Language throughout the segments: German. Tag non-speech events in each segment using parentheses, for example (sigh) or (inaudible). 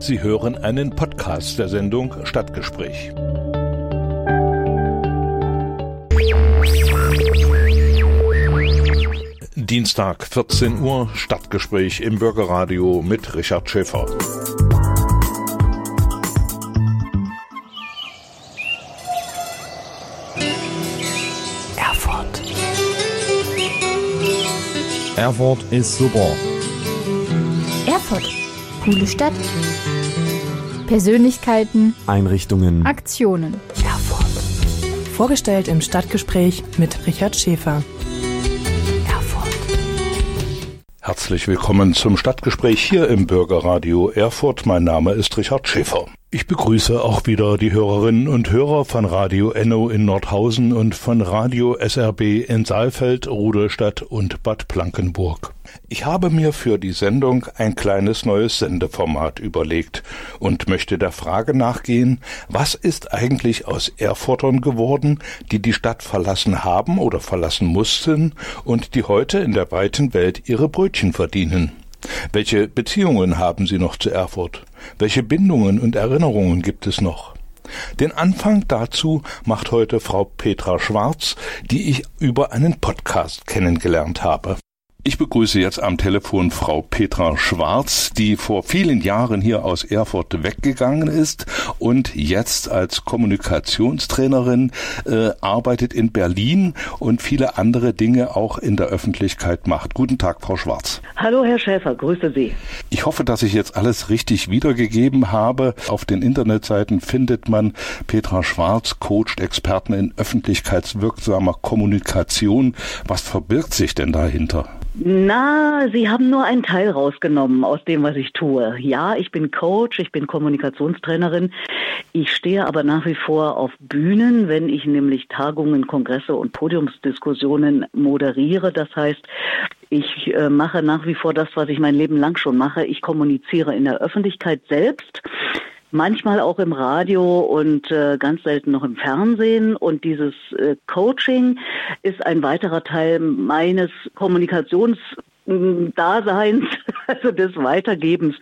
Sie hören einen Podcast der Sendung Stadtgespräch. Dienstag 14 Uhr Stadtgespräch im Bürgerradio mit Richard Schäfer. Erfurt. Erfurt ist super. Coole Stadt. Persönlichkeiten. Einrichtungen. Aktionen. Erfurt. Vorgestellt im Stadtgespräch mit Richard Schäfer. Erfurt. Herzlich willkommen zum Stadtgespräch hier im Bürgerradio Erfurt. Mein Name ist Richard Schäfer. Ich begrüße auch wieder die Hörerinnen und Hörer von Radio Enno in Nordhausen und von Radio SRB in Saalfeld, Rudolstadt und Bad Blankenburg. Ich habe mir für die Sendung ein kleines neues Sendeformat überlegt und möchte der Frage nachgehen, was ist eigentlich aus Erfurtern geworden, die die Stadt verlassen haben oder verlassen mussten und die heute in der weiten Welt ihre Brötchen verdienen. Welche Beziehungen haben Sie noch zu Erfurt? Welche Bindungen und Erinnerungen gibt es noch? Den Anfang dazu macht heute Frau Petra Schwarz, die ich über einen Podcast kennengelernt habe. Ich begrüße jetzt am Telefon Frau Petra Schwarz, die vor vielen Jahren hier aus Erfurt weggegangen ist und jetzt als Kommunikationstrainerin äh, arbeitet in Berlin und viele andere Dinge auch in der Öffentlichkeit macht. Guten Tag, Frau Schwarz. Hallo, Herr Schäfer, grüße Sie. Ich hoffe, dass ich jetzt alles richtig wiedergegeben habe. Auf den Internetseiten findet man Petra Schwarz, coacht Experten in öffentlichkeitswirksamer Kommunikation. Was verbirgt sich denn dahinter? Na, Sie haben nur einen Teil rausgenommen aus dem, was ich tue. Ja, ich bin Coach, ich bin Kommunikationstrainerin. Ich stehe aber nach wie vor auf Bühnen, wenn ich nämlich Tagungen, Kongresse und Podiumsdiskussionen moderiere. Das heißt, ich äh, mache nach wie vor das, was ich mein Leben lang schon mache. Ich kommuniziere in der Öffentlichkeit selbst manchmal auch im Radio und äh, ganz selten noch im Fernsehen. Und dieses äh, Coaching ist ein weiterer Teil meines Kommunikations Daseins, (laughs) also des Weitergebens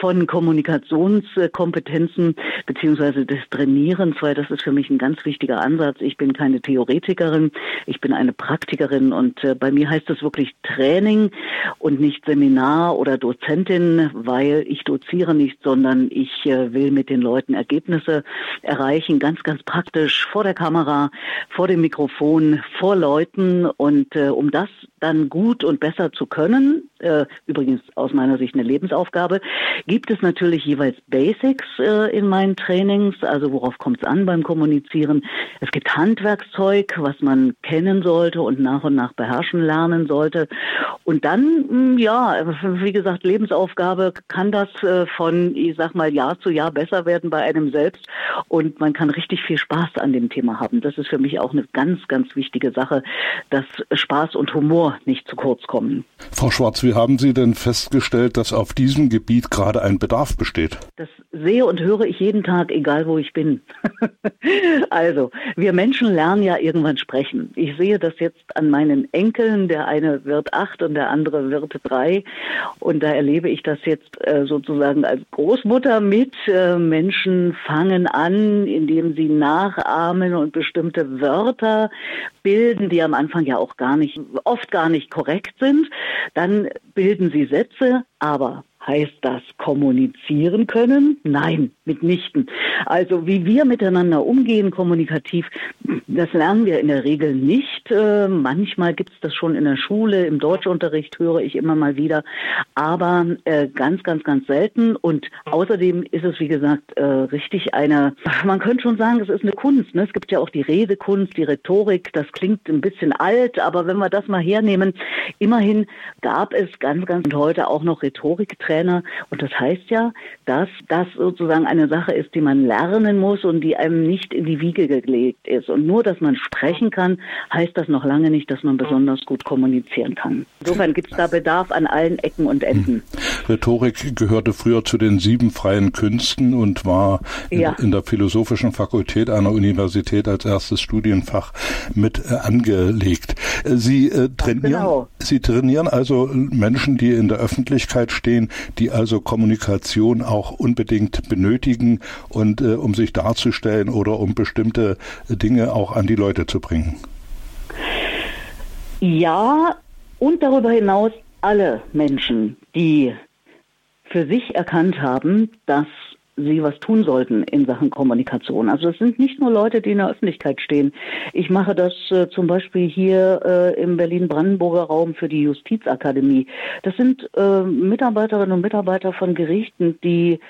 von Kommunikationskompetenzen beziehungsweise des Trainierens, weil das ist für mich ein ganz wichtiger Ansatz. Ich bin keine Theoretikerin, ich bin eine Praktikerin und äh, bei mir heißt es wirklich Training und nicht Seminar oder Dozentin, weil ich doziere nicht, sondern ich äh, will mit den Leuten Ergebnisse erreichen, ganz, ganz praktisch vor der Kamera, vor dem Mikrofon, vor Leuten und äh, um das dann gut und besser zu können, äh, übrigens aus meiner Sicht eine Lebensaufgabe, gibt es natürlich jeweils Basics äh, in meinen Trainings, also worauf kommt es an beim Kommunizieren. Es gibt Handwerkszeug, was man kennen sollte und nach und nach beherrschen lernen sollte. Und dann, mh, hm, ja, wie gesagt, Lebensaufgabe kann das äh, von, ich sag mal, Jahr zu Jahr besser werden bei einem selbst und man kann richtig viel Spaß an dem Thema haben. Das ist für mich auch eine ganz, ganz wichtige Sache, dass Spaß und Humor nicht zu kurz kommen. Frau Schwarz, wie haben Sie denn festgestellt, dass auf diesem Gebiet gerade ein Bedarf besteht? Das sehe und höre ich jeden Tag, egal wo ich bin. (laughs) also, wir Menschen lernen ja irgendwann sprechen. Ich sehe das jetzt an meinen Enkeln. Der eine wird acht und der andere wird drei. Und da erlebe ich das jetzt äh, sozusagen als Großmutter mit. Äh, Menschen fangen an, indem sie nachahmen und bestimmte Wörter bilden, die am Anfang ja auch gar nicht, oft gar nicht korrekt sind. Dann bilden sie Sätze, aber Heißt das kommunizieren können? Nein, mitnichten. Also wie wir miteinander umgehen kommunikativ, das lernen wir in der Regel nicht. Äh, manchmal gibt es das schon in der Schule, im Deutschunterricht höre ich immer mal wieder, aber äh, ganz, ganz, ganz selten. Und außerdem ist es, wie gesagt, äh, richtig eine, man könnte schon sagen, es ist eine Kunst. Ne? Es gibt ja auch die Redekunst, die Rhetorik, das klingt ein bisschen alt, aber wenn wir das mal hernehmen, immerhin gab es ganz, ganz und heute auch noch Rhetoriktrainer. Und das heißt ja, dass das sozusagen eine Sache ist, die man lernen muss und die einem nicht in die Wiege gelegt ist. Und nur, dass man sprechen kann, heißt das noch lange nicht, dass man besonders gut kommunizieren kann. Insofern gibt es da Bedarf an allen Ecken und Enden. Hm. Rhetorik gehörte früher zu den sieben freien Künsten und war ja. in, in, der philosophischen Fakultät einer Universität als erstes Studienfach mit äh, angelegt. Äh, Sie äh, trainieren, genau. Sie trainieren also Menschen, die in der Öffentlichkeit stehen, die also Kommunikation auch unbedingt benötigen und äh, um sich darzustellen oder um bestimmte Dinge auch an die Leute zu bringen. Ja, und darüber hinaus alle Menschen, die für sich erkannt haben, dass sie was tun sollten in Sachen Kommunikation. Also es sind nicht nur Leute, die in der Öffentlichkeit stehen. Ich mache das äh, zum Beispiel hier äh, im Berlin-Brandenburger Raum für die Justizakademie. Das sind äh, Mitarbeiterinnen und Mitarbeiter von Gerichten, die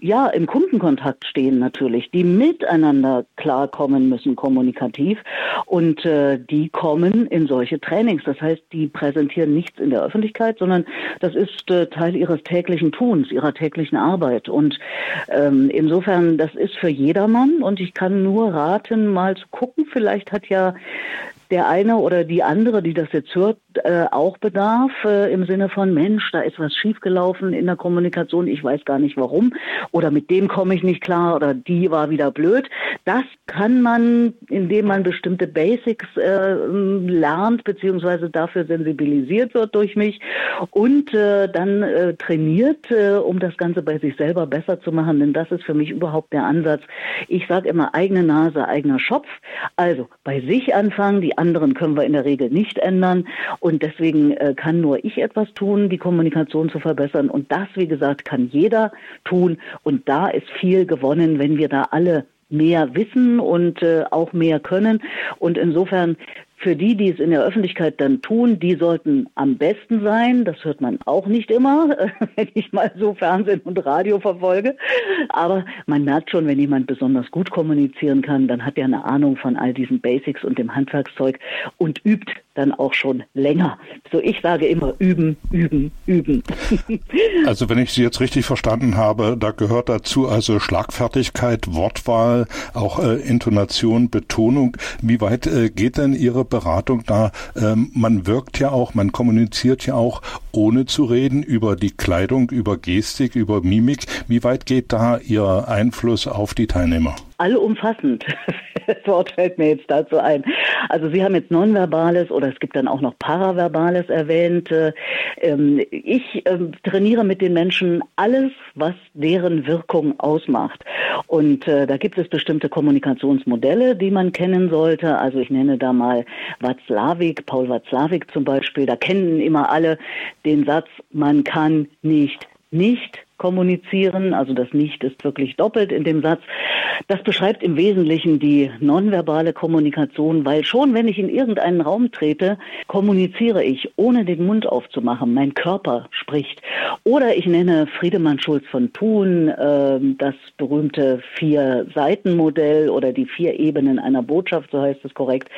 ja, im Kundenkontakt stehen natürlich, die miteinander klarkommen müssen kommunikativ und äh, die kommen in solche Trainings. Das heißt, die präsentieren nichts in der Öffentlichkeit, sondern das ist äh, Teil ihres täglichen Tuns, ihrer täglichen Arbeit. Und ähm, insofern, das ist für jedermann und ich kann nur raten, mal zu gucken. Vielleicht hat ja der eine oder die andere, die das jetzt hört, äh, auch bedarf äh, im Sinne von Mensch, da ist was schiefgelaufen in der Kommunikation, ich weiß gar nicht warum oder mit dem komme ich nicht klar oder die war wieder blöd. Das kann man, indem man bestimmte Basics äh, lernt beziehungsweise dafür sensibilisiert wird durch mich und äh, dann äh, trainiert, äh, um das Ganze bei sich selber besser zu machen, denn das ist für mich überhaupt der Ansatz. Ich sage immer eigene Nase, eigener Schopf. Also bei sich anfangen, die anderen können wir in der Regel nicht ändern. Und deswegen äh, kann nur ich etwas tun, die Kommunikation zu verbessern. Und das, wie gesagt, kann jeder tun. Und da ist viel gewonnen, wenn wir da alle mehr wissen und äh, auch mehr können. Und insofern für die, die es in der Öffentlichkeit dann tun, die sollten am besten sein. Das hört man auch nicht immer, (laughs) wenn ich mal so Fernsehen und Radio verfolge. Aber man merkt schon, wenn jemand besonders gut kommunizieren kann, dann hat er eine Ahnung von all diesen Basics und dem Handwerkszeug und übt dann auch schon länger. So ich sage immer üben, üben, üben. (laughs) Also wenn ich Sie jetzt richtig verstanden habe, da gehört dazu also Schlagfertigkeit, Wortwahl, auch äh, Intonation, Betonung. Wie weit äh, geht denn Ihre Beratung da? Ähm, man wirkt ja auch, man kommuniziert ja auch ohne zu reden über die Kleidung, über Gestik, über Mimik. Wie weit geht da Ihr Einfluss auf die Teilnehmer? Allumfassend. (laughs) Das Wort fällt mir jetzt dazu ein. Also Sie haben jetzt Nonverbales oder es gibt dann auch noch Paraverbales erwähnt. Ähm, ich ähm, trainiere mit den Menschen alles, was deren Wirkung ausmacht. Und äh, da gibt es bestimmte Kommunikationsmodelle, die man kennen sollte. Also ich nenne da mal Watzlawick, Paul Watzlawick zum Beispiel. Da kennen immer alle den Satz, man kann nicht nicht kommunizieren, also das Nicht ist wirklich doppelt in dem Satz. Das beschreibt im Wesentlichen die nonverbale Kommunikation, weil schon wenn ich in irgendeinen Raum trete, kommuniziere ich, ohne den Mund aufzumachen. Mein Körper spricht. Oder ich nenne Friedemann Schulz von Thun äh, das berühmte Vier-Seiten-Modell oder die vier Ebenen einer Botschaft, so heißt es korrekt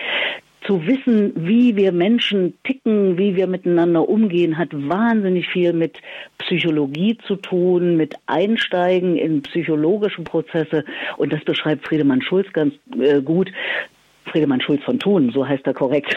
zu wissen, wie wir Menschen ticken, wie wir miteinander umgehen, hat wahnsinnig viel mit Psychologie zu tun, mit Einsteigen in psychologische Prozesse. Und das beschreibt Friedemann Schulz ganz äh, gut. Friedemann Schulz von Thun, so heißt er korrekt.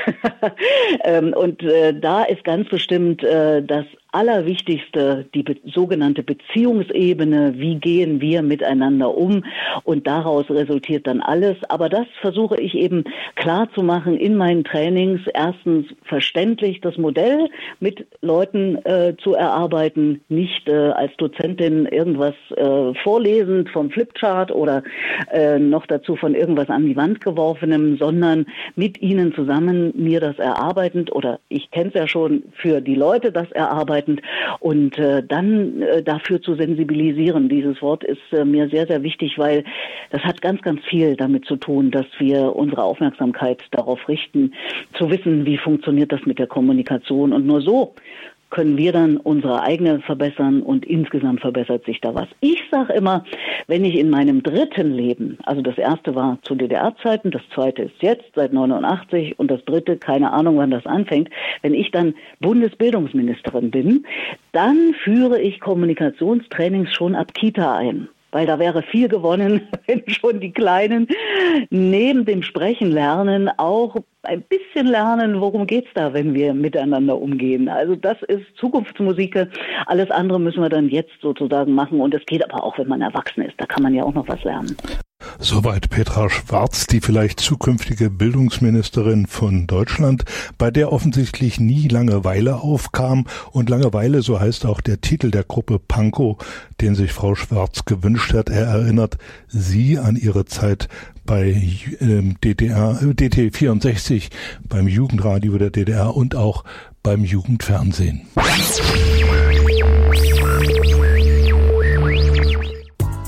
(laughs) ähm, und äh, da ist ganz bestimmt äh, das Allerwichtigste die be sogenannte Beziehungsebene. Wie gehen wir miteinander um? Und daraus resultiert dann alles. Aber das versuche ich eben klar zu machen in meinen Trainings. Erstens verständlich das Modell mit Leuten äh, zu erarbeiten, nicht äh, als Dozentin irgendwas äh, vorlesend vom Flipchart oder äh, noch dazu von irgendwas an die Wand geworfenem, sondern mit ihnen zusammen mir das erarbeitend oder ich kenne es ja schon für die Leute das erarbeiten vorbereitend und äh, dann äh, dafür zu sensibilisieren. Dieses Wort ist äh, mir sehr, sehr wichtig, weil das hat ganz, ganz viel damit zu tun, dass wir unsere Aufmerksamkeit darauf richten, zu wissen, wie funktioniert das mit der Kommunikation. Und nur so können wir dann unsere eigene verbessern und insgesamt verbessert sich da was. Ich sage immer, wenn ich in meinem dritten Leben, also das erste war zu DDR-Zeiten, das zweite ist jetzt seit 89 und das dritte, keine Ahnung, wann das anfängt, wenn ich dann Bundesbildungsministerin bin, dann führe ich Kommunikationstrainings schon ab Kita ein. Weil da wäre viel gewonnen, (laughs) wenn schon die Kleinen neben dem Sprechen lernen auch ein bisschen lernen, worum geht es da, wenn wir miteinander umgehen. Also das ist Zukunftsmusik. Alles andere müssen wir dann jetzt sozusagen machen. Und es geht aber auch, wenn man erwachsen ist. Da kann man ja auch noch was lernen. Soweit Petra Schwarz, die vielleicht zukünftige Bildungsministerin von Deutschland, bei der offensichtlich nie Langeweile aufkam. Und Langeweile, so heißt auch der Titel der Gruppe Pankow, den sich Frau Schwarz gewünscht hat. Er erinnert sie an ihre Zeit bei ähm, DDR, DT 64, beim Jugendradio der DDR und auch beim Jugendfernsehen.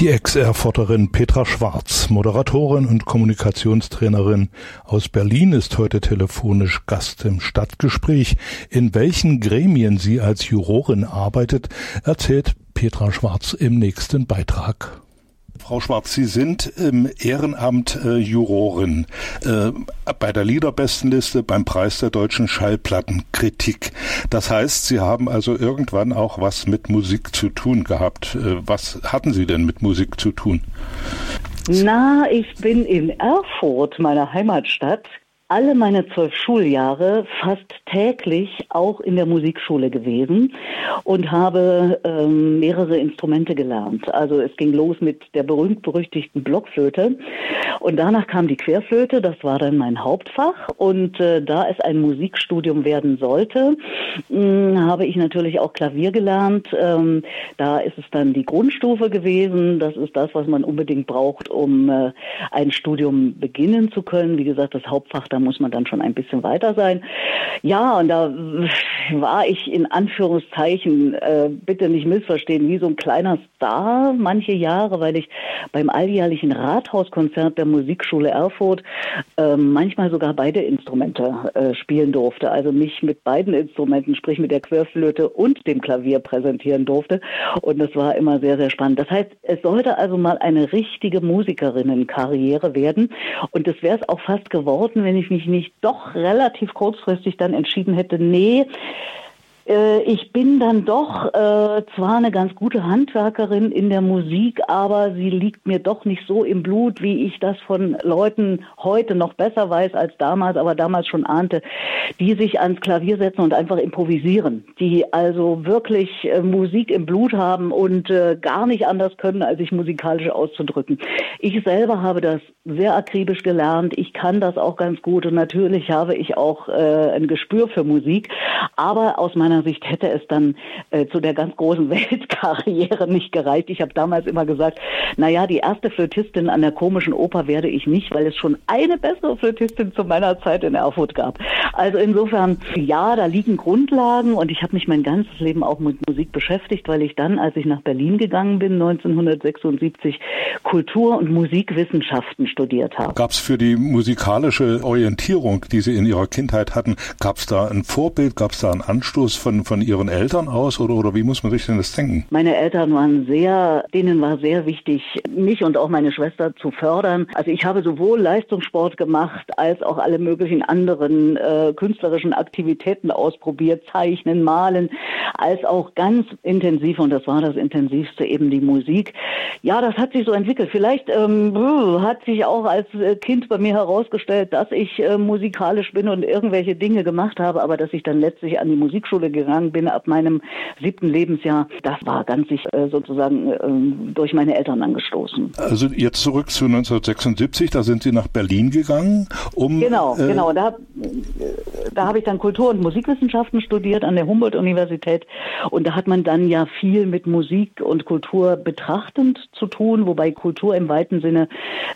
Die Ex-Erfurterin Petra Schwarz, Moderatorin und Kommunikationstrainerin aus Berlin, ist heute telefonisch Gast im Stadtgespräch. In welchen Gremien sie als Jurorin arbeitet, erzählt Petra Schwarz im nächsten Beitrag. Frau Schwarz, Sie sind im Ehrenamt äh, Jurorin äh, bei der Liederbestenliste beim Preis der deutschen Schallplattenkritik. Das heißt, Sie haben also irgendwann auch was mit Musik zu tun gehabt. Äh, was hatten Sie denn mit Musik zu tun? Na, ich bin in Erfurt, meiner Heimatstadt, alle meine zwölf Schuljahre fast täglich auch in der Musikschule gewesen und habe ähm, mehrere Instrumente gelernt. Also es ging los mit der berühmt-berüchtigten Blockflöte und danach kam die Querflöte, das war dann mein Hauptfach und äh, da es ein Musikstudium werden sollte, mh, hm, habe ich natürlich auch Klavier gelernt. Ähm, da ist es dann die Grundstufe gewesen, das ist das, was man unbedingt braucht, um äh, ein Studium beginnen zu können. Wie gesagt, das Hauptfach da muss man dann schon ein bisschen weiter sein. Ja, und da war ich in Anführungszeichen, äh, bitte nicht missverstehen, wie so ein kleiner Star manche Jahre, weil ich beim alljährlichen Rathauskonzert der Musikschule Erfurt äh, manchmal sogar beide Instrumente äh, spielen durfte. Also mich mit beiden Instrumenten, sprich mit der Querflöte und dem Klavier präsentieren durfte. Und das war immer sehr, sehr spannend. Das heißt, es sollte also mal eine richtige Musikerinnenkarriere werden. Und das wäre es auch fast geworden, wenn ich mich nicht doch relativ kurzfristig dann entschieden hätte, nee, äh, ich bin dann doch äh, zwar eine ganz gute Handwerkerin in der Musik, aber sie liegt mir doch nicht so im Blut, wie ich das von Leuten heute noch besser weiß als damals, aber damals schon ahnte, die sich ans Klavier setzen und einfach improvisieren, die also wirklich äh, Musik im Blut haben und äh, gar nicht anders können, als sich musikalisch auszudrücken. Ich selber habe das sehr akribisch gelernt. Ich kann das auch ganz gut und natürlich habe ich auch äh, ein Gespür für Musik, aber aus meiner meiner Sicht hätte es dann äh, zu der ganz großen (laughs) Weltkarriere nicht gereicht. Ich habe damals immer gesagt, naja, die erste Flötistin an der komischen Oper werde ich nicht, weil es schon eine bessere Flötistin zu meiner Zeit in Erfurt gab. Also insofern, ja, da liegen Grundlagen und ich habe mich mein ganzes Leben auch mit Musik beschäftigt, weil ich dann, als ich nach Berlin gegangen bin, 1976, Kultur- und Musikwissenschaften studiert habe. Gab es für die musikalische Orientierung, die Sie in Ihrer Kindheit hatten, gab es da ein Vorbild, gab es da einen Anstoß von von, Ihren Eltern aus oder, oder wie muss man sich denn das denken? Meine Eltern waren sehr, denen war sehr wichtig, mich und auch meine Schwester zu fördern. Also ich habe sowohl Leistungssport gemacht als auch alle möglichen anderen äh, künstlerischen Aktivitäten ausprobiert, Zeichnen, Malen, als auch ganz intensiv, und das war das intensivste, eben die Musik. Ja, das hat sich so entwickelt. Vielleicht ähm, hat sich auch als äh, Kind bei mir herausgestellt, dass ich äh, musikalisch bin und irgendwelche Dinge gemacht habe, aber dass ich dann letztlich an die Musikschule gegangen bin ab meinem siebten Lebensjahr, das war ganz sich äh, sozusagen äh, durch meine Eltern angestoßen. Also jetzt zurück zu 1976, da sind Sie nach Berlin gegangen, um... Genau, äh, genau. Da, da habe ich dann Kultur- und Musikwissenschaften studiert an der Humboldt-Universität und da hat man dann ja viel mit Musik und Kultur betrachtend zu tun, wobei Kultur im weiten Sinne,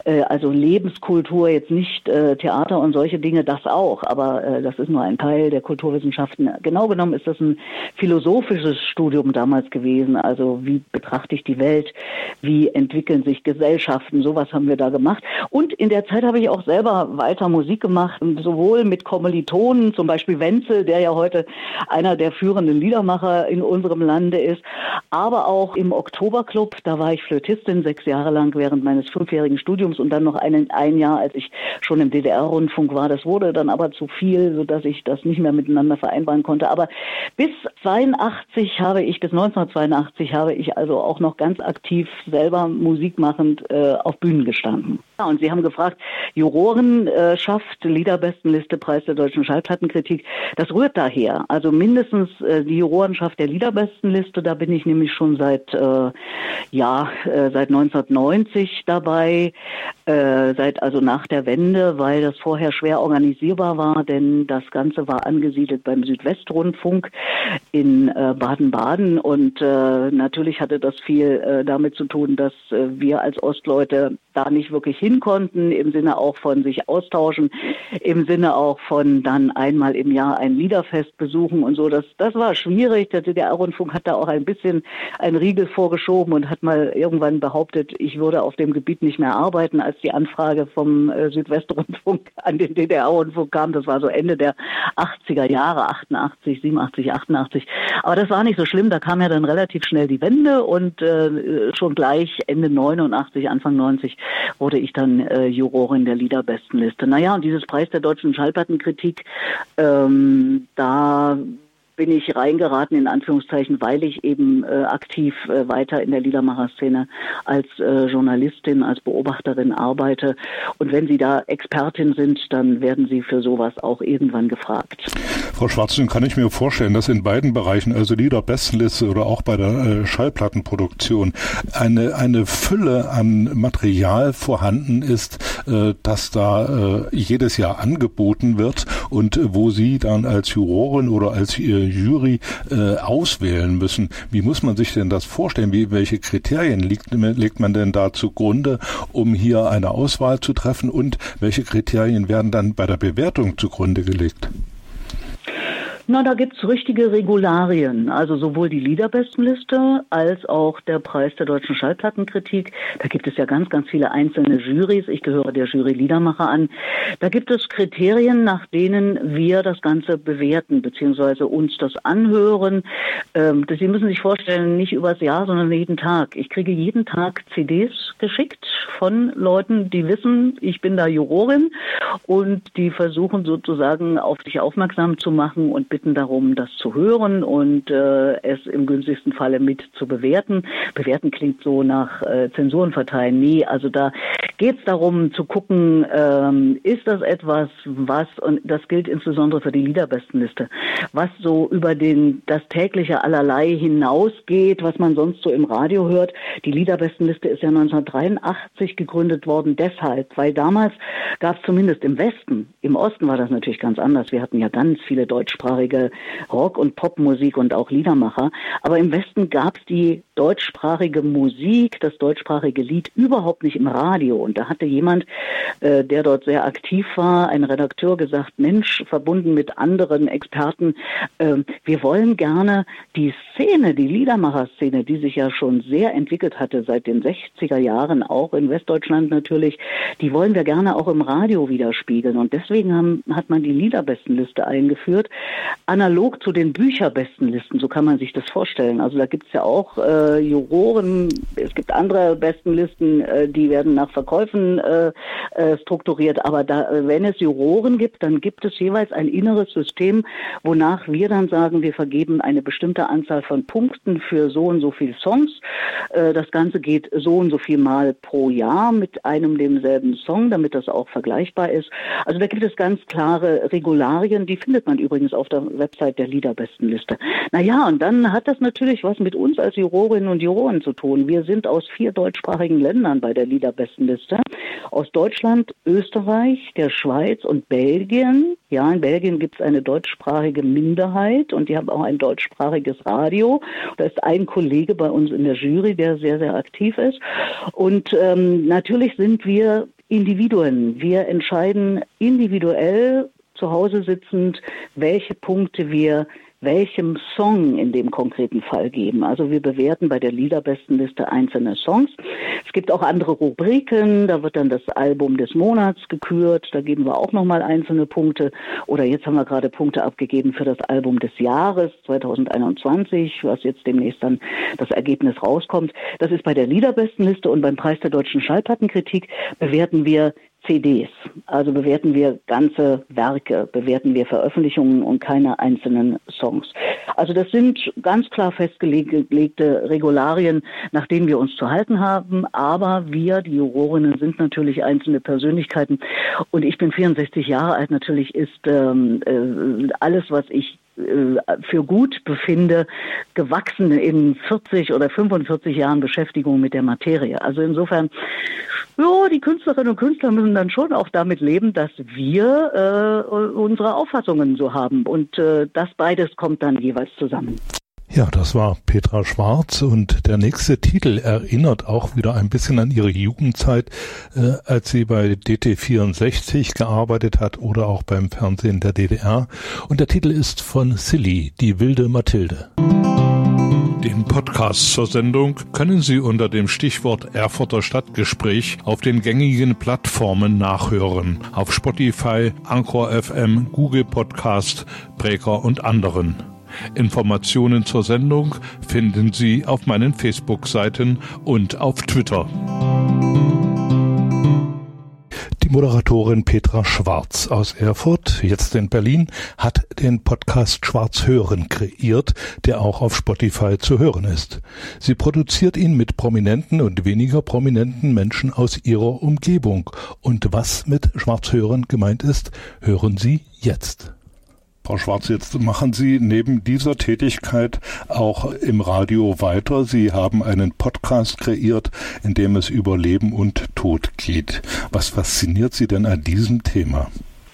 äh, also Lebenskultur, jetzt nicht äh, Theater und solche Dinge, das auch, aber äh, das ist nur ein Teil der Kulturwissenschaften. Genau genommen ist das ein philosophisches Studium damals gewesen. Also wie betrachte ich die Welt? Wie entwickeln sich Gesellschaften? Sowas haben wir da gemacht. Und in der Zeit habe ich auch selber weiter Musik gemacht, sowohl mit Kommilitonen, zum Beispiel Wenzel, der ja heute einer der führenden Liedermacher in unserem Lande ist, aber auch im Oktoberclub, da war ich Flötistin sechs Jahre lang während meines fünfjährigen Studiums und dann noch einen, ein Jahr, als ich schon im DDR-Rundfunk war. Das wurde dann aber zu viel, sodass ich das nicht mehr miteinander vereinbaren konnte. Aber bis 82 habe ich, bis 1982 habe ich also auch noch ganz aktiv selber Musik machend äh, auf Bühnen gestanden. Ja, und Sie haben gefragt, Jurorenschaft, Liederbestenliste, Preis der deutschen Schallplattenkritik, das rührt daher. Also mindestens äh, die Jurorenschaft der Liederbestenliste, da bin ich nämlich schon seit, äh, ja, äh, seit 1990 dabei, äh, seit also nach der Wende, weil das vorher schwer organisierbar war, denn das Ganze war angesiedelt beim Südwestrundfunk in äh, Baden-Baden. Und äh, natürlich hatte das viel damit zu tun, dass wir als Ostleute da nicht wirklich hin konnten, im Sinne auch von sich austauschen, im Sinne auch von dann einmal im Jahr ein Liederfest besuchen und so. Das, das war schwierig. Der DDR-Rundfunk hat da auch ein bisschen einen Riegel vorgeschoben und hat mal irgendwann behauptet, ich würde auf dem Gebiet nicht mehr arbeiten, als die Anfrage vom äh, Südwestrundfunk (laughs) an den DDR-Rundfunk kam. Das war so Ende der 80er Jahre, 88, 87, 88. Aber das war nicht so schlimm. Da kam ja dann relativ schnell die Wende und äh, schon gleich Ende 89, Anfang 90 wurde ich dann äh, Jurorin der Liederbestenliste. Naja, und dieses Preis der deutschen Schallplattenkritik, ähm, da bin ich reingeraten, in Anführungszeichen, weil ich eben äh, aktiv äh, weiter in der Liedermacher-Szene als äh, Journalistin, als Beobachterin arbeite. Und wenn Sie da Expertin sind, dann werden Sie für sowas auch irgendwann gefragt. Frau Schwarzen, kann ich mir vorstellen, dass in beiden Bereichen, also Liederbestenliste oder auch bei der äh, Schallplattenproduktion, eine, eine Fülle an Material vorhanden ist, äh, das da äh, jedes Jahr angeboten wird und wo Sie dann als Jurorin oder als Jury äh, auswählen müssen. Wie muss man sich denn das vorstellen? Wie, welche Kriterien liegt, legt man denn da zugrunde, um hier eine Auswahl zu treffen? Und welche Kriterien werden dann bei der Bewertung zugrunde gelegt? Na, da gibt's richtige Regularien. Also sowohl die Liederbestenliste als auch der Preis der deutschen Schallplattenkritik. Da gibt es ja ganz, ganz viele einzelne Jurys. Ich gehöre der Jury Liedermacher an. Da gibt es Kriterien, nach denen wir das Ganze bewerten, beziehungsweise uns das anhören. Ähm, Sie müssen sich vorstellen, nicht übers Jahr, sondern jeden Tag. Ich kriege jeden Tag CDs geschickt von Leuten, die wissen, ich bin da Jurorin und die versuchen sozusagen auf sich aufmerksam zu machen und bitten darum, das zu hören und äh, es im günstigsten Falle mit zu bewerten. Bewerten klingt so nach äh, Zensuren verteilen. Nee, also da geht es darum zu gucken, ähm, ist das etwas, was, und das gilt insbesondere für die Liederbestenliste, was so über den, das tägliche Allerlei hinausgeht, was man sonst so im Radio hört. Die Liederbestenliste ist ja 1983 gegründet worden, deshalb, weil damals gab es zumindest im Westen, im Osten war das natürlich ganz anders. Wir hatten ja ganz viele deutschsprachige deutschsprachige Rock- und Popmusik und auch Liedermacher. Aber im Westen gab es die deutschsprachige Musik, das deutschsprachige Lied überhaupt nicht im Radio. Und da hatte jemand, äh, der dort sehr aktiv war, ein Redakteur gesagt, Mensch, verbunden mit anderen Experten, äh, wir wollen gerne die Szene, die Liedermacher-Szene, die sich ja schon sehr entwickelt hatte seit den 60er Jahren, auch in Westdeutschland natürlich, die wollen wir gerne auch im Radio widerspiegeln. Und deswegen haben, hat man die Liederbestenliste eingeführt, analog zu den Bücherbestenlisten, so kann man sich das vorstellen. Also da gibt es ja auch äh, Juroren, es gibt andere Bestenlisten, äh, die werden nach Verkäufen äh, äh, strukturiert, aber da, wenn es Juroren gibt, dann gibt es jeweils ein inneres System, wonach wir dann sagen, wir vergeben eine bestimmte Anzahl von Punkten für so und so viele Songs. Äh, das Ganze geht so und so viel Mal pro Jahr mit einem demselben Song, damit das auch vergleichbar ist. Also da gibt es ganz klare Regularien, die findet man übrigens auf der Website der Liederbestenliste. Naja, und dann hat das natürlich was mit uns als Jurorinnen und Juroren zu tun. Wir sind aus vier deutschsprachigen Ländern bei der Liederbestenliste. Aus Deutschland, Österreich, der Schweiz und Belgien. Ja, in Belgien gibt es eine deutschsprachige Minderheit und die haben auch ein deutschsprachiges Radio. Da ist ein Kollege bei uns in der Jury, der sehr, sehr aktiv ist. Und ähm, natürlich sind wir Individuen. Wir entscheiden individuell zu Hause sitzend, welche Punkte wir welchem Song in dem konkreten Fall geben. Also wir bewerten bei der Liederbestenliste einzelne Songs. Es gibt auch andere Rubriken, da wird dann das Album des Monats gekürt, da geben wir auch nochmal einzelne Punkte. Oder jetzt haben wir gerade Punkte abgegeben für das Album des Jahres 2021, was jetzt demnächst dann das Ergebnis rauskommt. Das ist bei der Liederbestenliste und beim Preis der deutschen Schallplattenkritik bewerten wir CDs. Also bewerten wir ganze Werke, bewerten wir Veröffentlichungen und keine einzelnen Songs. Also das sind ganz klar festgelegte Regularien, nach denen wir uns zu halten haben. Aber wir, die Jurorinnen, sind natürlich einzelne Persönlichkeiten. Und ich bin 64 Jahre alt. Natürlich ist ähm, äh, alles, was ich für gut befinde, gewachsen in 40 oder 45 Jahren Beschäftigung mit der Materie. Also insofern, ja, die Künstlerinnen und Künstler müssen dann schon auch damit leben, dass wir äh, unsere Auffassungen so haben. Und äh, das beides kommt dann jeweils zusammen. Ja, das war Petra Schwarz und der nächste Titel erinnert auch wieder ein bisschen an ihre Jugendzeit, äh, als sie bei DT64 gearbeitet hat oder auch beim Fernsehen der DDR. Und der Titel ist von Silly, die wilde Mathilde. Den Podcast zur Sendung können Sie unter dem Stichwort Erfurter Stadtgespräch auf den gängigen Plattformen nachhören. Auf Spotify, Anchor FM, Google Podcast, Breaker und anderen. Informationen zur Sendung finden Sie auf meinen Facebook-Seiten und auf Twitter. Die Moderatorin Petra Schwarz aus Erfurt, jetzt in Berlin, hat den Podcast Schwarz hören kreiert, der auch auf Spotify zu hören ist. Sie produziert ihn mit prominenten und weniger prominenten Menschen aus ihrer Umgebung. Und was mit Schwarz hören gemeint ist, hören Sie jetzt. Frau Schwarz, jetzt machen Sie neben dieser Tätigkeit auch im Radio weiter. Sie haben einen Podcast kreiert, in dem es über Leben und Tod geht. Was fasziniert Sie denn an diesem Thema?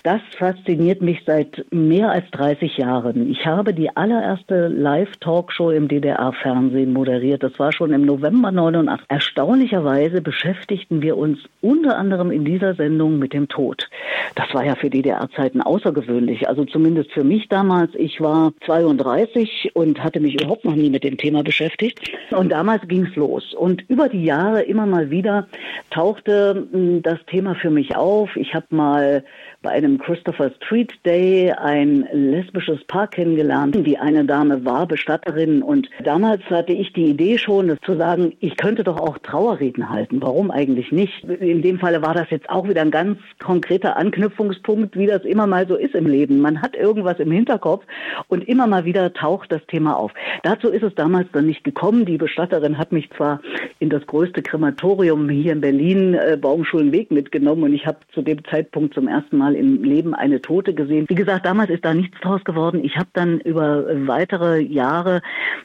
Das fasziniert mich seit mehr als 30 Jahren. Ich habe die allererste Live-Talkshow im DDR-Fernsehen moderiert. Das war schon im November 89. Erstaunlicherweise beschäftigten wir uns unter anderem in dieser Sendung mit dem Tod. Das war ja für DDR-Zeiten außergewöhnlich. Also zumindest für mich damals. Ich war 32 und hatte mich überhaupt noch nie mit dem Thema beschäftigt. Und damals ging es los. Und über die Jahre immer mal wieder tauchte hm, das Thema für mich auf. Ich habe mal bei einem Christopher Street Day ein lesbisches Paar kennengelernt. Die eine Dame war Bestatterin und damals hatte ich die Idee schon, zu sagen, ich könnte doch auch Trauerreden halten. Warum eigentlich nicht? In dem Falle war das jetzt auch wieder ein ganz konkreter Anknüpfungspunkt, wie das immer mal so ist im Leben. Man hat irgendwas im Hinterkopf und immer mal wieder taucht das Thema auf. Dazu ist es damals dann nicht gekommen. Die Bestatterin hat mich zwar in das größte Krematorium hier in Berlin, äh, Baumschulenweg, mitgenommen und ich habe zu dem Zeitpunkt zum ersten Mal im Leben eine Tote gesehen. Wie gesagt, damals ist da nichts draus geworden. Ich habe dann über weitere Jahre,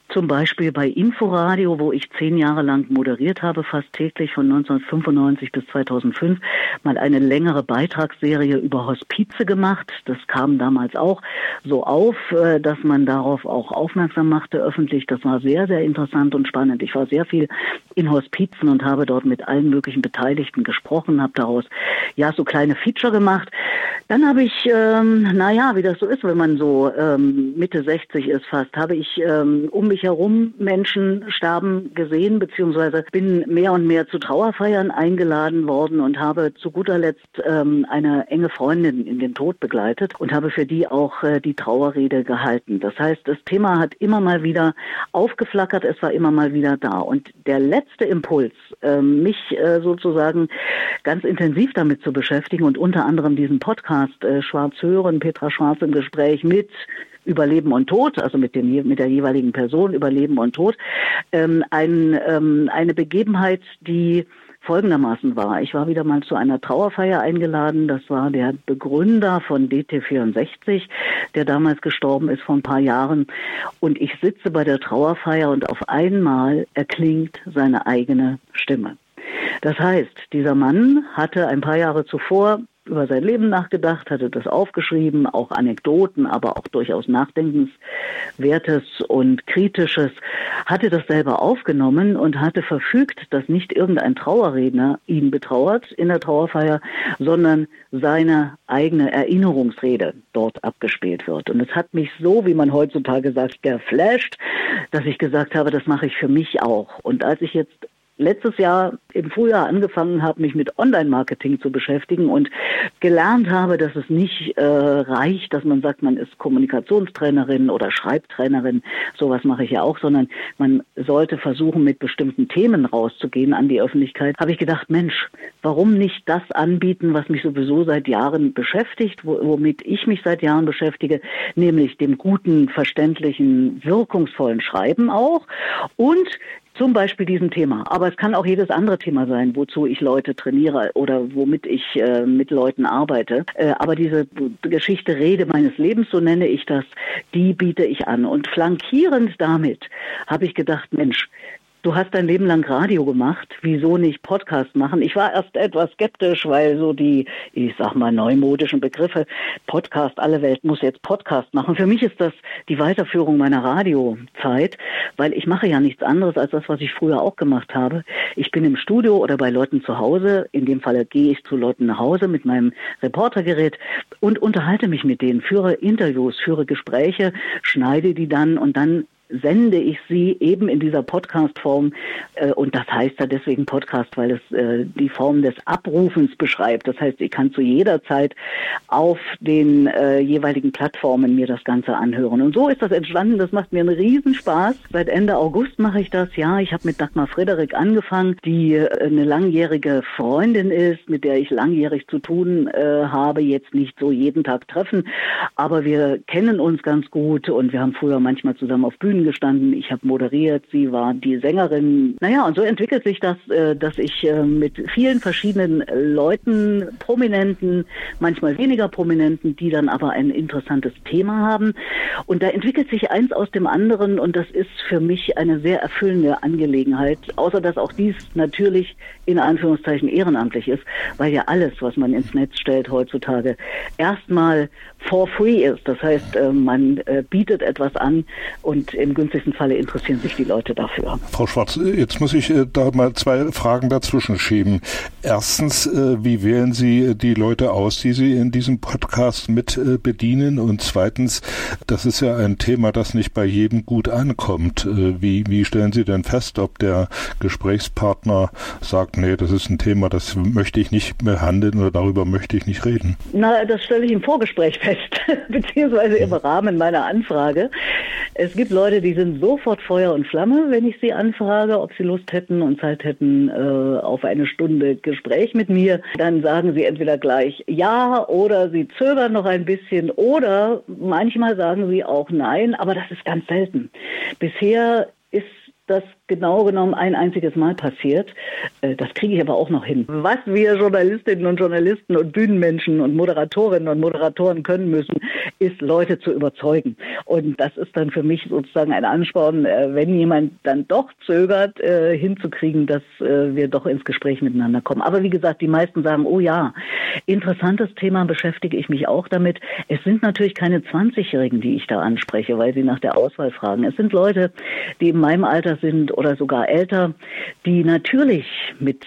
zum Beispiel bei Inforadio, wo ich zehn Jahre lang moderiert habe, fast täglich von 1995 bis 2005, mal eine längere Beitragsserie über Hospize gemacht. Das kam damals auch so auf, äh, dass man darauf auch aufmerksam machte öffentlich. Das war sehr, sehr interessant und spannend. Ich war sehr viel in Hospizen und habe dort mit allen möglichen Beteiligten gesprochen, habe daraus ja so kleine Feature gemacht. Dann habe ich, ähm, naja, wie das so ist, wenn man so ähm, Mitte 60 ist fast, habe ich ähm, um mich herum Menschen sterben gesehen, beziehungsweise bin mehr und mehr zu Trauerfeiern eingeladen worden und habe zu guter Letzt ähm, eine enge Freundin in den Tod begleitet und habe für die auch äh, die Trauerrede gehalten. Das heißt, das Thema hat immer mal wieder aufgeflackert, es war immer mal wieder da. Und der letzte Impuls, äh, mich äh, sozusagen ganz intensiv damit zu beschäftigen und unter anderem diesen Podcast äh, Schwarz hören, Petra Schwarz im Gespräch mit über Leben und Tod, also mit dem mit der jeweiligen Person über Leben und Tod, ähm, ein, ähm, eine Begebenheit, die folgendermaßen war. Ich war wieder mal zu einer Trauerfeier eingeladen. Das war der Begründer von DT64, der damals gestorben ist vor ein paar Jahren. Und ich sitze bei der Trauerfeier und auf einmal erklingt seine eigene Stimme. Das heißt, dieser Mann hatte ein paar Jahre zuvor über sein Leben nachgedacht, hatte das aufgeschrieben, auch Anekdoten, aber auch durchaus Nachdenkenswertes und Kritisches, hatte das selber aufgenommen und hatte verfügt, dass nicht irgendein Trauerredner ihn betrauert in der Trauerfeier, sondern seine eigene Erinnerungsrede dort abgespielt wird. Und es hat mich so, wie man heutzutage sagt, geflasht, dass ich gesagt habe, das mache ich für mich auch. Und als ich jetzt letztes Jahr im Frühjahr angefangen habe, mich mit Online-Marketing zu beschäftigen und gelernt habe, dass es nicht äh, reicht, dass man sagt, man ist Kommunikationstrainerin oder Schreibtrainerin, sowas mache ich ja auch, sondern man sollte versuchen, mit bestimmten Themen rauszugehen an die Öffentlichkeit, habe ich gedacht, Mensch, warum nicht das anbieten, was mich sowieso seit Jahren beschäftigt, womit ich mich seit Jahren beschäftige, nämlich dem guten, verständlichen, wirkungsvollen Schreiben auch und zum Beispiel diesem Thema. Aber es kann auch jedes andere Thema sein, wozu ich Leute trainiere oder womit ich äh, mit Leuten arbeite. Äh, aber diese Geschichte Rede meines Lebens, so nenne ich das, die biete ich an. Und flankierend damit habe ich gedacht, Mensch, Du hast dein Leben lang Radio gemacht, wieso nicht Podcast machen? Ich war erst etwas skeptisch, weil so die, ich sag mal, neumodischen Begriffe, Podcast, alle Welt muss jetzt Podcast machen. Für mich ist das die Weiterführung meiner Radiozeit, weil ich mache ja nichts anderes als das, was ich früher auch gemacht habe. Ich bin im Studio oder bei Leuten zu Hause, in dem Falle gehe ich zu Leuten nach Hause mit meinem Reportergerät und unterhalte mich mit denen, führe Interviews, führe Gespräche, schneide die dann und dann sende ich sie eben in dieser Podcast-Form. Äh, und das heißt ja deswegen Podcast, weil es äh, die Form des Abrufens beschreibt. Das heißt, ich kann zu jeder Zeit auf den äh, jeweiligen Plattformen mir das Ganze anhören. Und so ist das entstanden. Das macht mir einen Riesenspaß. Seit Ende August mache ich das. Ja, ich habe mit Dagmar Frederik angefangen, die eine langjährige Freundin ist, mit der ich langjährig zu tun habe. Jetzt nicht so jeden Tag treffen, aber wir kennen uns ganz gut und wir haben früher manchmal zusammen auf Bühnen gestanden, ich habe moderiert, sie war die Sängerin. Naja, und so entwickelt sich das, äh, dass ich äh, mit vielen verschiedenen Leuten, Prominenten, manchmal weniger Prominenten, die dann aber ein interessantes Thema haben. Und da entwickelt sich eins aus dem anderen und das ist für mich eine sehr erfüllende Angelegenheit, außer dass auch dies natürlich in Anführungszeichen ehrenamtlich ist, weil ja alles, was man ins Netz stellt heutzutage, erstmal for free ist. Das heißt, äh, man bietet etwas an und im günstigsten Falle interessieren sich die Leute dafür. Frau Schwarz, jetzt muss ich äh, da mal zwei Fragen dazwischen schieben. Erstens, äh, wie wählen Sie die Leute aus, die Sie in diesem Podcast mit äh, bedienen? Und zweitens, das ist ja ein Thema, das nicht bei jedem gut ankommt. Wie, wie stellen Sie denn fest, ob der Gesprächspartner sagt, nee, das ist ein Thema, das möchte ich nicht behandeln oder darüber möchte ich nicht reden? Na, das stelle ich im Vorgespräch fest, (laughs) beziehungsweise im Rahmen meiner Anfrage. Es gibt Leute, die sind sofort Feuer und Flamme, wenn ich sie anfrage, ob sie Lust hätten und Zeit hätten äh, auf eine Stunde Gespräch mit mir. Dann sagen sie entweder gleich ja oder sie zögern noch ein bisschen oder manchmal sagen sie auch nein, aber das ist ganz selten. Bisher ist das genau genommen ein einziges Mal passiert. Äh, das kriege ich aber auch noch hin. Was wir Journalistinnen und Journalisten und Bühnenmenschen und Moderatorinnen und Moderatoren können müssen, ist Leute zu überzeugen. Und das ist dann für mich sozusagen ein Ansporn, äh, wenn jemand dann doch zögert, äh, hinzukriegen, dass wir doch ins Gespräch miteinander kommen. Aber wie gesagt, die meisten sagen, oh ja, interessantes Thema, beschäftige ich mich auch damit. Es sind natürlich keine 20-Jährigen, die ich da anspreche, weil sie nach der Auswahl fragen. Es sind Leute, die in meinem Alter sind oder sogar älter, die natürlich mit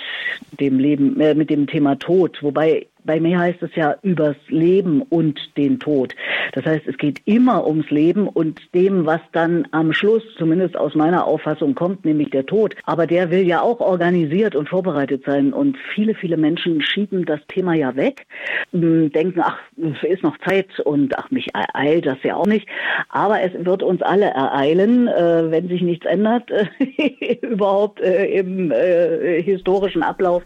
dem Leben, äh, mit dem Thema Tod, wobei bei mir heißt es ja übers Leben und den Tod. Das heißt, es geht immer ums Leben und dem, was dann am Schluss, zumindest aus meiner Auffassung, kommt, nämlich der Tod. Aber der will ja auch organisiert und vorbereitet sein. Und viele, viele Menschen schieben das Thema ja weg, denken, ach, ist noch Zeit und ach, mich ereilt das ja auch nicht. Aber es wird uns alle ereilen, äh, wenn sich nichts ändert, (laughs) überhaupt äh, im äh, historischen Ablauf.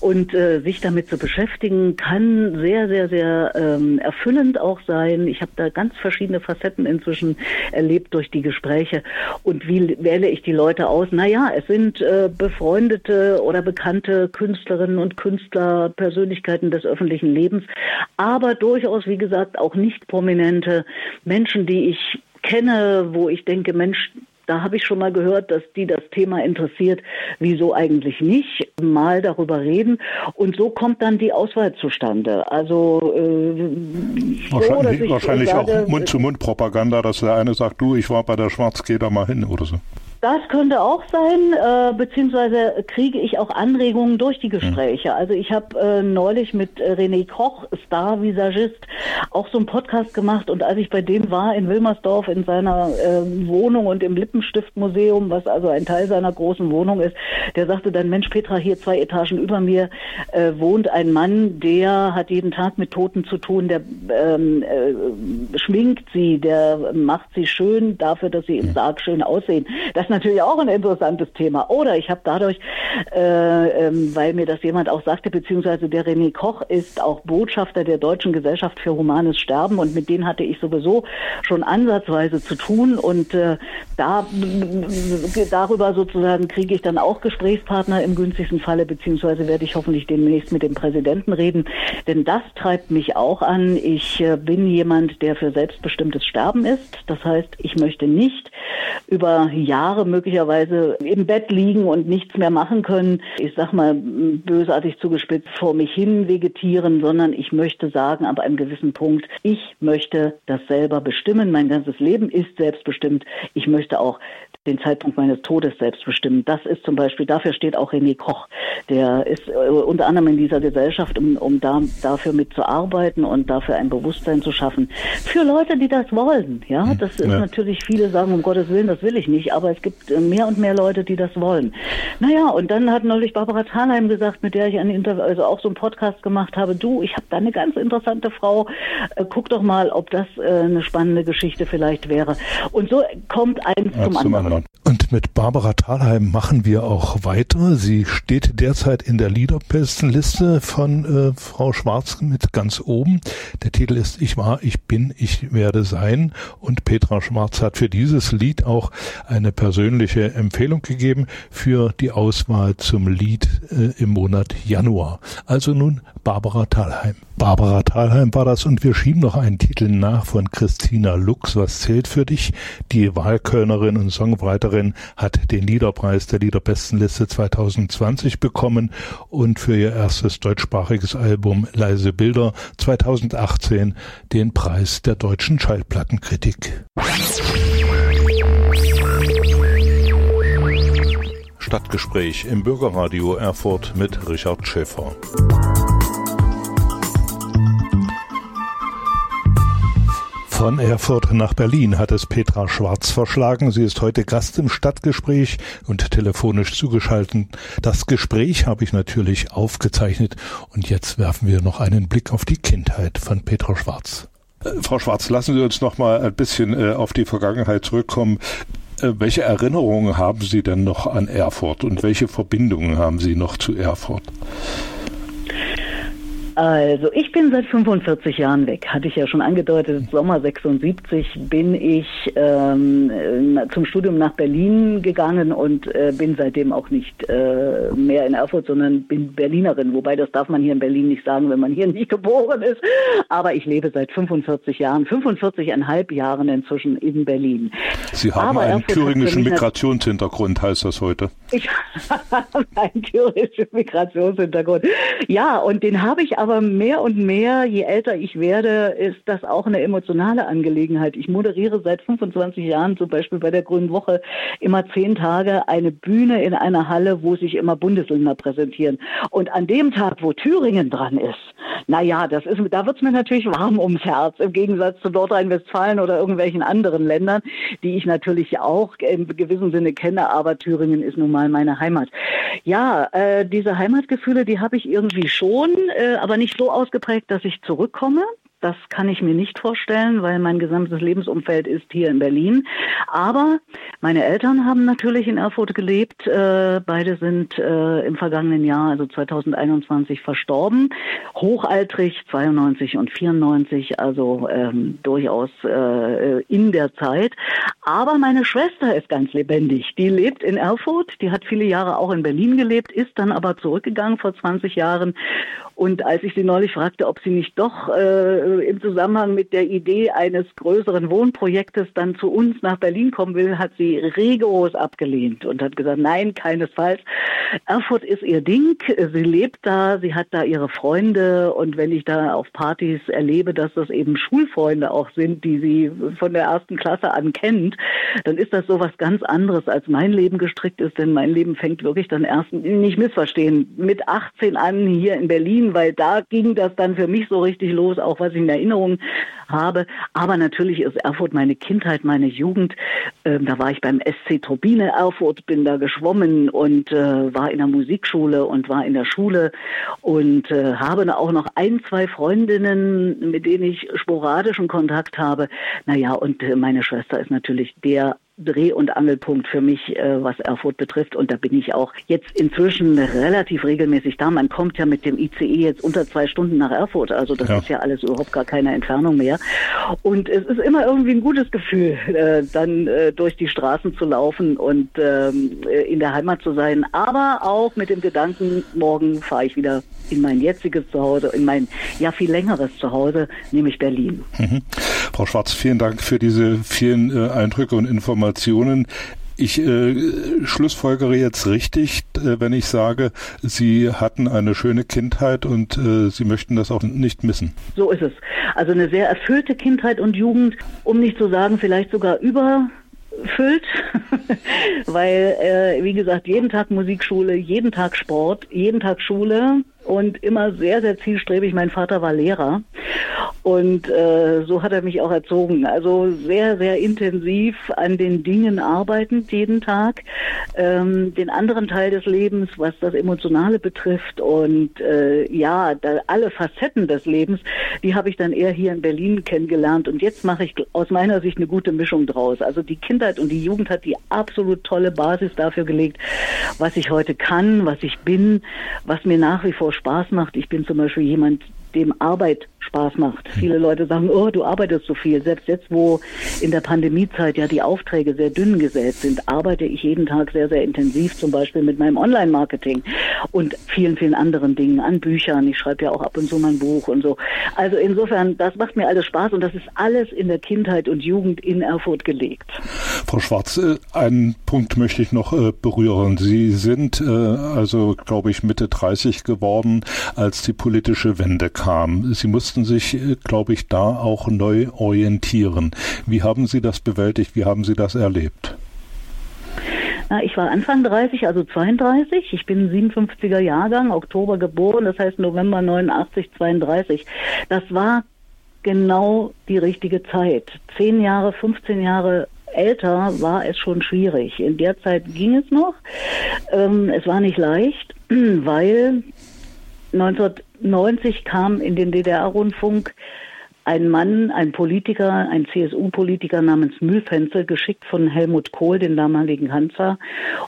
Und sich damit zu beschäftigen, kann sehr, sehr, sehr ähm, erfüllend auch sein. Ich habe da ganz verschiedene Facetten inzwischen erlebt durch die Gespräche. Und wie wähle ich die Leute aus? Naja, es sind äh, befreundete oder bekannte Künstlerinnen und Künstler, Persönlichkeiten des öffentlichen Lebens, aber durchaus, wie gesagt, auch nicht prominente Menschen, die ich kenne, wo ich denke, Mensch, Da habe ich schon mal gehört, dass die das Thema interessiert. Wieso eigentlich nicht? Mal darüber reden. Und so kommt dann die Auswahl zustande. Also äh, wahrscheinlich, so, wahrscheinlich sage, auch Mund-zu-Mund-Propaganda, dass der eine sagt, du, ich war bei der Schwarz, geh da mal hin oder so. Das könnte auch sein, äh, beziehungsweise kriege ich auch Anregungen durch die Gespräche. Also ich habe äh, neulich mit äh, René Koch, Star-Visagist, auch so einen Podcast gemacht und als ich bei dem war in Wilmersdorf in seiner äh, Wohnung und im Lippenstiftmuseum, was also ein Teil seiner großen Wohnung ist, der sagte dann, Mensch Petra, hier zwei Etagen über mir äh, wohnt ein Mann, der hat jeden Tag mit Toten zu tun, der ähm, äh, schminkt sie, der macht sie schön dafür, dass sie im Sarg schön aussehen. Das natürlich auch ein interessantes Thema. Oder ich habe dadurch, äh, ähm, weil mir das jemand auch sagte, beziehungsweise der René Koch ist auch Botschafter der Deutschen Gesellschaft für Humanes Sterben und mit denen hatte ich sowieso schon ansatzweise zu tun und äh, da darüber sozusagen kriege ich dann auch Gesprächspartner im günstigsten Falle, beziehungsweise werde ich hoffentlich demnächst mit dem Präsidenten reden, denn das treibt mich auch an. Ich äh, bin jemand, der für selbstbestimmtes Sterben ist. Das heißt, ich möchte nicht über Jahre möglicherweise im Bett liegen und nichts mehr machen können, ich sag mal bösartig zugespitzt vor mich hin vegetieren, sondern ich möchte sagen, ab einem gewissen Punkt, ich möchte das selber bestimmen. Mein ganzes Leben ist selbstbestimmt. Ich möchte auch den Zeitpunkt meines Todes selbst bestimmen. Das ist zum Beispiel, dafür steht auch René Koch. Der ist äh, unter anderem in dieser Gesellschaft, um, um da, dafür mitzuarbeiten und dafür ein Bewusstsein zu schaffen. Für Leute, die das wollen. Ja, hm, das ist ja. natürlich, viele sagen, um Gottes Willen, das will ich nicht, aber es gibt äh, mehr und mehr Leute, die das wollen. Naja, und dann hat neulich Barbara Thalheim gesagt, mit der ich ein Interview, also auch so einen Podcast gemacht habe, du, ich habe da eine ganz interessante Frau, äh, guck doch mal, ob das äh, eine spannende Geschichte vielleicht wäre. Und so kommt eins ja, zum, zum anderen. Anderen. Und mit Barbara Thalheim machen wir auch weiter. Sie steht derzeit in der Liederbestenliste von äh, Frau Schwarz mit ganz oben. Der Titel ist Ich war, ich bin, ich werde sein. Und Petra Schwarz hat für dieses Lied auch eine persönliche Empfehlung gegeben für die Auswahl zum Lied äh, im Monat Januar. Also nun Barbara Thalheim. Barbara Thalheim war das und wir schieben noch einen Titel nach von Christina Lux. Was zählt für dich? Die Wahlkölnerin und Songwriterin hat den Liederpreis der Liederbestenliste 2020 bekommen und für ihr erstes deutschsprachiges Album Leise Bilder 2018 den Preis der deutschen Schallplattenkritik. Stadtgespräch im Bürgerradio Erfurt mit Richard Schäfer. Von Erfurt nach Berlin hat es Petra Schwarz verschlagen. Sie ist heute Gast im Stadtgespräch und telefonisch zugeschaltet. Das Gespräch habe ich natürlich aufgezeichnet und jetzt werfen wir noch einen Blick auf die Kindheit von Petra Schwarz. Äh, Frau Schwarz, lassen Sie uns noch mal ein bisschen äh, auf die Vergangenheit zurückkommen. Äh, welche Erinnerungen haben Sie denn noch an Erfurt und welche Verbindungen haben Sie noch zu Erfurt? Also, ich bin seit 45 Jahren weg. Hatte ich ja schon angedeutet. Sommer 76 bin ich ähm, zum Studium nach Berlin gegangen und äh, bin seitdem auch nicht äh, mehr in Erfurt, sondern bin Berlinerin. Wobei das darf man hier in Berlin nicht sagen, wenn man hier (laughs) nicht geboren ist. Aber ich lebe seit 45 Jahren, 45,5 Jahren inzwischen in Berlin. Sie haben Aber einen thüringischen Migrationshintergrund, heißt das heute. Ich (laughs) habe einen thüringischen Migrationshintergrund. Ja, und den habe ich aber aber mehr und mehr, je älter ich werde, ist das auch eine emotionale Angelegenheit. Ich moderiere seit 25 Jahren zum Beispiel bei der Grünen Woche immer zehn Tage eine Bühne in einer Halle, wo sich immer Bundesländer präsentieren. Und an dem Tag, wo Thüringen dran ist, naja, das ist, da wird es mir natürlich warm ums Herz, im Gegensatz zu Nordrhein-Westfalen oder irgendwelchen anderen Ländern, die ich natürlich auch im gewissen Sinne kenne, aber Thüringen ist nun mal meine Heimat. Ja, äh, diese Heimatgefühle, die habe ich irgendwie schon, äh, aber aber nicht so ausgeprägt, dass ich zurückkomme. Das kann ich mir nicht vorstellen, weil mein gesamtes Lebensumfeld ist hier in Berlin. Aber meine Eltern haben natürlich in Erfurt gelebt. Äh, beide sind äh, im vergangenen Jahr, also 2021, verstorben. Hochaltrig, 92 und 94, also ähm, durchaus äh, in der Zeit. Aber meine Schwester ist ganz lebendig. Die lebt in Erfurt. Die hat viele Jahre auch in Berlin gelebt, ist dann aber zurückgegangen vor 20 Jahren. Und als ich sie neulich fragte, ob sie nicht doch äh, im Zusammenhang mit der Idee eines größeren Wohnprojektes dann zu uns nach Berlin kommen will, hat sie sie rigoros abgelehnt und hat gesagt, nein, keinesfalls. Erfurt ist ihr Ding, sie lebt da, sie hat da ihre Freunde. Und wenn ich da auf Partys erlebe, dass das eben Schulfreunde auch sind, die sie von der ersten Klasse an kennt, dann ist das so was ganz anderes, als mein Leben gestrickt ist, denn mein Leben fängt wirklich dann erst, nicht missverstehen, mit 18 an hier in Berlin, weil da ging das dann für mich so richtig los, auch was ich in Erinnerung habe. Aber natürlich ist Erfurt meine Kindheit, meine Jugend. Ähm, da war ich beim SC Turbine Erfurt, bin da geschwommen und äh, war in der Musikschule und war in der Schule und äh, habe auch noch ein, zwei Freundinnen, mit denen ich sporadischen Kontakt habe. Naja, und äh, meine Schwester ist natürlich der Dreh- und Angelpunkt für mich, äh, was Erfurt betrifft. Und da bin ich auch jetzt inzwischen relativ regelmäßig da. Man kommt ja mit dem ICE jetzt unter zwei Stunden nach Erfurt. Also das ja. ist ja alles überhaupt gar keine Entfernung mehr. Und es ist immer irgendwie ein gutes Gefühl, äh, dann äh, durch die Straßen zu laufen und ähm, äh, in der Heimat zu sein. Aber auch mit dem Gedanken, morgen fahre ich wieder in mein jetziges Zuhause, in mein ja viel längeres Zuhause, nämlich Berlin. Mhm. Frau Schwarz, vielen Dank für diese vielen äh, Eindrücke und Informationen. Ich äh, schlussfolgere jetzt richtig, äh, wenn ich sage, Sie hatten eine schöne Kindheit und äh, Sie möchten das auch nicht missen. So ist es. Also eine sehr erfüllte Kindheit und Jugend, um nicht zu sagen, vielleicht sogar über füllt, (laughs) weil, äh, wie gesagt, jeden Tag Musikschule, jeden Tag Sport, jeden Tag Schule und immer sehr, sehr zielstrebig. Mein Vater war Lehrer und äh, so hat er mich auch erzogen. Also sehr, sehr intensiv an den Dingen arbeitend jeden Tag. Ähm, den anderen Teil des Lebens, was das Emotionale betrifft und äh, ja, alle Facetten des Lebens, die habe ich dann eher hier in Berlin kennengelernt. Und jetzt mache ich aus meiner Sicht eine gute Mischung draus. Also die Kindheit und die Jugend hat die absolut tolle Basis dafür gelegt, was ich heute kann, was ich bin, was mir nach wie vor Spaß macht. Ich bin zum Beispiel jemand, dem Arbeit Spaß macht. Viele Leute sagen, oh, du arbeitest so viel. Selbst jetzt, wo in der Pandemiezeit ja die Aufträge sehr dünn gesät sind, arbeite ich jeden Tag sehr, sehr intensiv, zum Beispiel mit meinem Online-Marketing und vielen, vielen anderen Dingen an Büchern. Ich schreibe ja auch ab und zu mein Buch und so. Also insofern, das macht mir alles Spaß und das ist alles in der Kindheit und Jugend in Erfurt gelegt. Frau Schwarz, äh, einen Punkt möchte ich noch äh, berühren. Sie sind äh, also, glaube ich, Mitte 30 geworden, als die politische Wende kam. Sie mussten mussten sich, äh, glaube ich, da auch neu orientieren. Wie haben Sie das bewältigt? Wie haben Sie das erlebt? Na, ich war Anfang 30, also 32. Ich bin 57er Jahrgang, Oktober geboren, das heißt November 89, 32. Das war genau die richtige Zeit. Zehn Jahre, 15 Jahre älter war es schon schwierig. In der Zeit ging es noch. Ähm, es war nicht leicht, (clears throat) weil 1990 kam in den DDR-Rundfunk ein Mann, ein Politiker, ein CSU-Politiker namens Mühlfenzel, geschickt von Helmut Kohl, den damaligen Kanzler.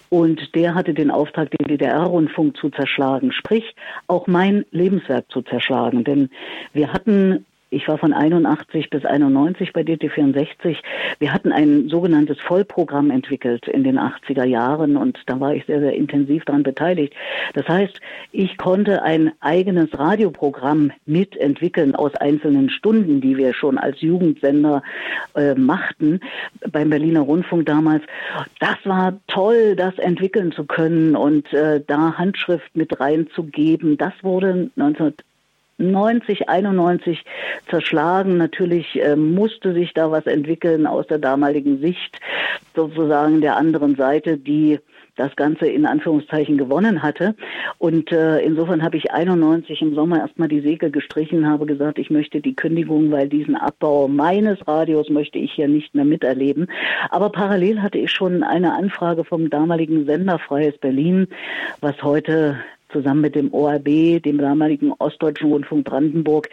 Und der hatte den Auftrag, den DDR-Rundfunk zu zerschlagen, sprich auch mein Lebenswerk zu zerschlagen. Denn wir hatten ich war von 81 bis 91 bei DT64. Wir hatten ein sogenanntes Vollprogramm entwickelt in den 80er Jahren und da war ich sehr, sehr intensiv daran beteiligt. Das heißt, ich konnte ein eigenes Radioprogramm mitentwickeln aus einzelnen Stunden, die wir schon als Jugendsender äh, machten beim Berliner Rundfunk damals. Das war toll, das entwickeln zu können und äh, da Handschrift mit reinzugeben. Das wurde 19 90, 91 zerschlagen. Natürlich äh, musste sich da was entwickeln aus der damaligen Sicht sozusagen der anderen Seite, die das Ganze in Anführungszeichen gewonnen hatte. Und äh, insofern habe ich 91 im Sommer erstmal die Segel gestrichen, habe gesagt, ich möchte die Kündigung, weil diesen Abbau meines Radios möchte ich hier nicht mehr miterleben. Aber parallel hatte ich schon eine Anfrage vom damaligen Sender Freies Berlin, was heute zusammen mit dem ORB, dem damaligen Ostdeutschen Rundfunk Brandenburg,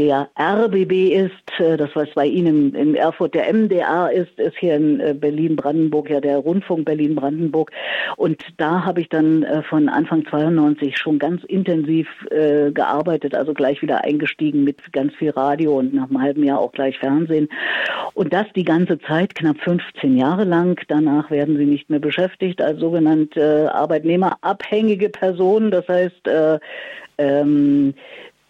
der RBB ist, äh, das was bei Ihnen in Erfurt der MDA ist, ist hier in äh, Berlin-Brandenburg ja der Rundfunk Berlin-Brandenburg. Und da habe ich dann äh, von Anfang 92 schon ganz intensiv gearbeitet, also gleich wieder eingestiegen mit ganz viel Radio und nach einem halben Jahr auch gleich Fernsehen. Und das die ganze Zeit, knapp 15 Jahre lang. Danach werden sie nicht mehr beschäftigt als sogenannte arbeitnehmerabhängige Personen. Das heißt, äh, ähm,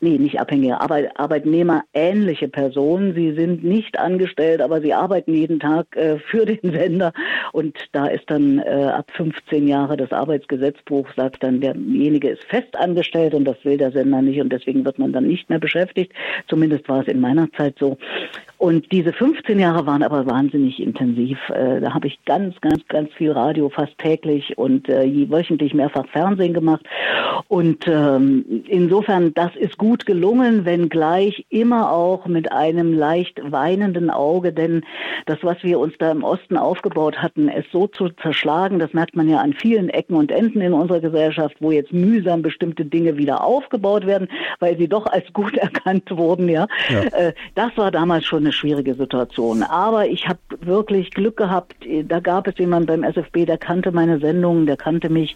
nee, nicht abhängige, Arbeit, Arbeitnehmerähnliche Personen. Sie sind nicht angestellt, aber sie arbeiten jeden Tag äh, für den Sender. Und da ist dann äh, ab 15 Jahre das Arbeitsgesetzbuch, sagt dann, derjenige ist fest angestellt und das will der Sender nicht und deswegen wird man dann nicht mehr beschäftigt. Zumindest war es in meiner Zeit so. Und diese 15 Jahre waren aber wahnsinnig intensiv. Äh, da habe ich ganz, ganz, ganz viel Radio, fast täglich und äh, wöchentlich mehrfach Fernsehen gemacht. Und ähm, insofern, das ist gut gelungen, wenngleich immer auch mit einem leicht weinenden Auge, denn das, was wir uns da im Osten aufgebaut hatten, es so zu zerschlagen, das merkt man ja an vielen Ecken und Enden in unserer Gesellschaft, wo jetzt mühsam bestimmte Dinge wieder aufgebaut werden, weil sie doch als gut (laughs) erkannt wurden. Ja, ja. Äh, das war damals schon eine schwierige Situation. Aber ich habe wirklich Glück gehabt. Da gab es jemanden beim SFB, der kannte meine Sendungen, der kannte mich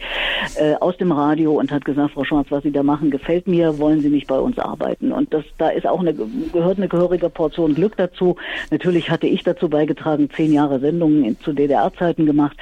äh, aus dem Radio und hat gesagt, Frau Schwarz, was Sie da machen, gefällt mir, wollen Sie nicht bei uns arbeiten? Und das, da ist auch eine, gehört eine gehörige Portion Glück dazu. Natürlich hatte ich dazu beigetragen, zehn Jahre Sendungen zu DDR-Zeiten gemacht.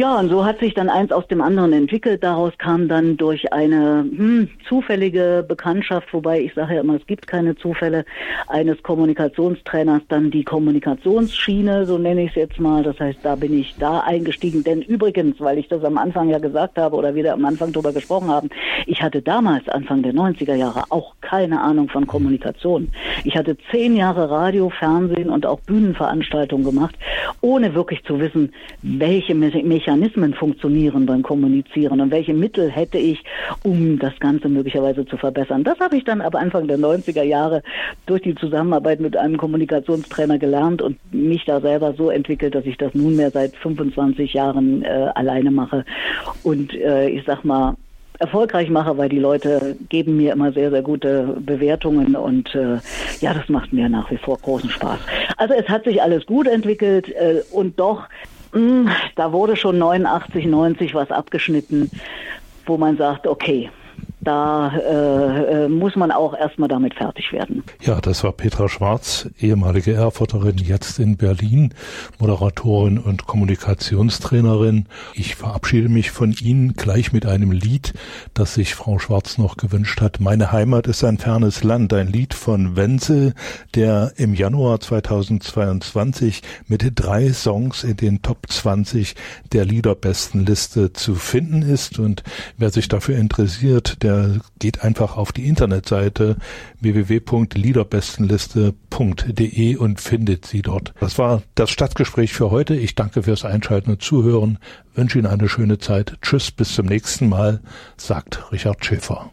Ja, und so hat sich dann eins aus dem anderen entwickelt. Daraus kam dann durch eine hm, zufällige Bekanntschaft, wobei ich sage ja immer, es gibt keine Zufälle, eines Kommunikationstrainers dann die Kommunikationsschiene, so nenne ich es jetzt mal. Das heißt, da bin ich da eingestiegen. Denn übrigens, weil ich das am Anfang ja gesagt habe oder wieder am Anfang drüber gesprochen haben, ich hatte damals, Anfang der 90er Jahre, auch keine Ahnung von Kommunikation. Ich hatte zehn Jahre Radio, Fernsehen und auch Bühnenveranstaltungen gemacht, ohne wirklich zu wissen, welche Mechanismen Mechanismen funktionieren beim Kommunizieren und welche Mittel hätte ich, um das Ganze möglicherweise zu verbessern. Das habe ich dann ab Anfang der 90er Jahre durch die Zusammenarbeit mit einem Kommunikationstrainer gelernt und mich da selber so entwickelt, dass ich das nunmehr seit 25 Jahren äh, alleine mache. Und äh, ich sag mal, erfolgreich mache, weil die Leute geben mir immer sehr, sehr gute Bewertungen und äh, ja, das macht mir nach wie vor großen Spaß. Also es hat sich alles gut entwickelt äh, und doch da wurde schon 89, 90 was abgeschnitten, wo man sagt, okay, da äh, äh, muss man auch erstmal damit fertig werden. Ja, das war Petra Schwarz, ehemalige Erfurterin, jetzt in Berlin, Moderatorin und Kommunikationstrainerin. Ich verabschiede mich von Ihnen gleich mit einem Lied, das sich Frau Schwarz noch gewünscht hat. Meine Heimat ist ein fernes Land, ein Lied von Wenzel, der im Januar 2022 mit drei Songs in den Top 20 der Liederbestenliste zu finden ist. Und wer sich dafür interessiert, der der geht einfach auf die Internetseite www.liederbestenliste.de und findet sie dort. Das war das Stadtgespräch für heute. Ich danke fürs Einschalten und Zuhören, wünsche Ihnen eine schöne Zeit. Tschüss, bis zum nächsten Mal, sagt Richard Schäfer.